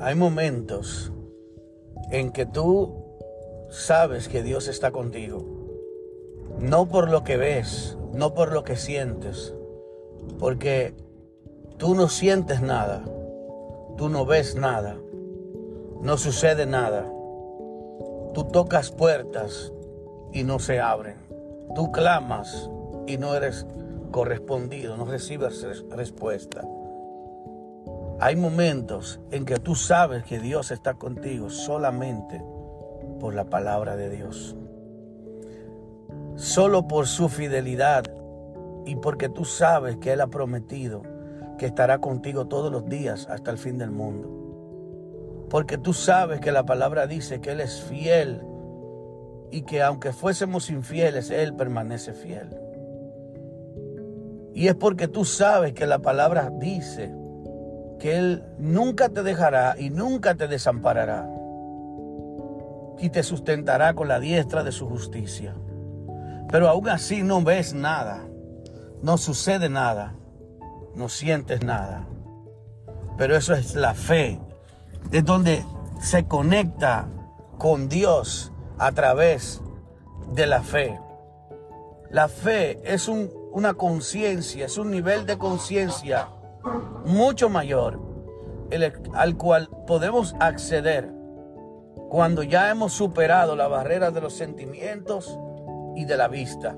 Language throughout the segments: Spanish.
Hay momentos en que tú sabes que Dios está contigo. No por lo que ves, no por lo que sientes, porque tú no sientes nada, tú no ves nada, no sucede nada. Tú tocas puertas y no se abren. Tú clamas y no eres correspondido, no recibes respuesta. Hay momentos en que tú sabes que Dios está contigo solamente por la palabra de Dios. Solo por su fidelidad y porque tú sabes que Él ha prometido que estará contigo todos los días hasta el fin del mundo. Porque tú sabes que la palabra dice que Él es fiel y que aunque fuésemos infieles, Él permanece fiel. Y es porque tú sabes que la palabra dice que Él nunca te dejará y nunca te desamparará. Y te sustentará con la diestra de su justicia. Pero aún así no ves nada, no sucede nada, no sientes nada. Pero eso es la fe, es donde se conecta con Dios a través de la fe. La fe es una conciencia, es un nivel de conciencia mucho mayor al cual podemos acceder cuando ya hemos superado la barrera de los sentimientos y de la vista.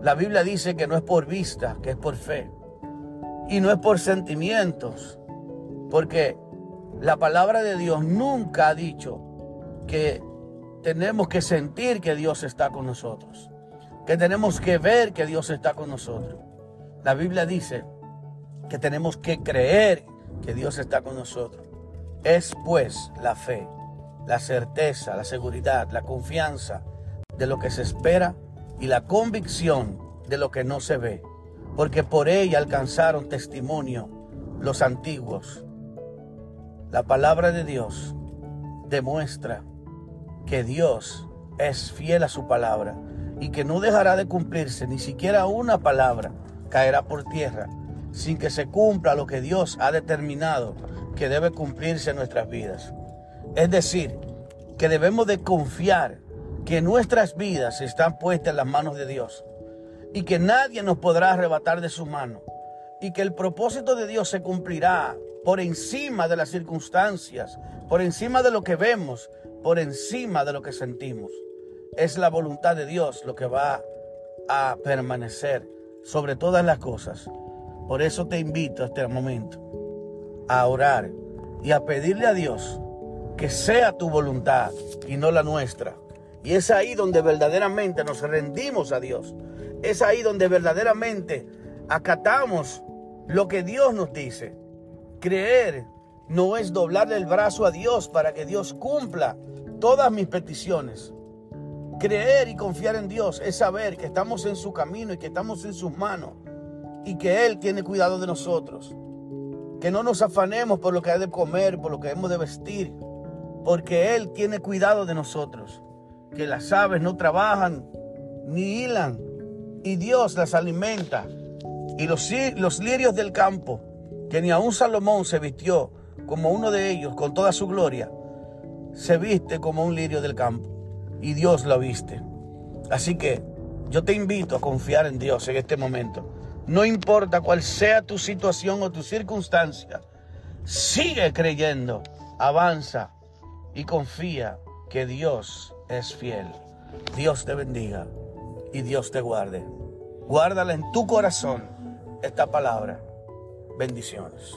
La Biblia dice que no es por vista, que es por fe. Y no es por sentimientos, porque la palabra de Dios nunca ha dicho que tenemos que sentir que Dios está con nosotros, que tenemos que ver que Dios está con nosotros. La Biblia dice que tenemos que creer que Dios está con nosotros. Es pues la fe, la certeza, la seguridad, la confianza de lo que se espera y la convicción de lo que no se ve, porque por ella alcanzaron testimonio los antiguos. La palabra de Dios demuestra que Dios es fiel a su palabra y que no dejará de cumplirse, ni siquiera una palabra caerá por tierra sin que se cumpla lo que Dios ha determinado que debe cumplirse en nuestras vidas. Es decir, que debemos de confiar que nuestras vidas están puestas en las manos de Dios y que nadie nos podrá arrebatar de su mano y que el propósito de Dios se cumplirá por encima de las circunstancias, por encima de lo que vemos, por encima de lo que sentimos. Es la voluntad de Dios lo que va a permanecer sobre todas las cosas. Por eso te invito a este momento a orar y a pedirle a Dios que sea tu voluntad y no la nuestra. Y es ahí donde verdaderamente nos rendimos a Dios. Es ahí donde verdaderamente acatamos lo que Dios nos dice. Creer no es doblarle el brazo a Dios para que Dios cumpla todas mis peticiones. Creer y confiar en Dios es saber que estamos en su camino y que estamos en sus manos y que Él tiene cuidado de nosotros. Que no nos afanemos por lo que hay de comer, por lo que hemos de vestir, porque Él tiene cuidado de nosotros. Que las aves no trabajan ni hilan y Dios las alimenta. Y los, los lirios del campo, que ni aun Salomón se vistió como uno de ellos con toda su gloria, se viste como un lirio del campo. Y Dios lo viste. Así que yo te invito a confiar en Dios en este momento. No importa cuál sea tu situación o tu circunstancia, sigue creyendo, avanza y confía que Dios es fiel. Dios te bendiga y Dios te guarde. Guárdala en tu corazón esta palabra. Bendiciones.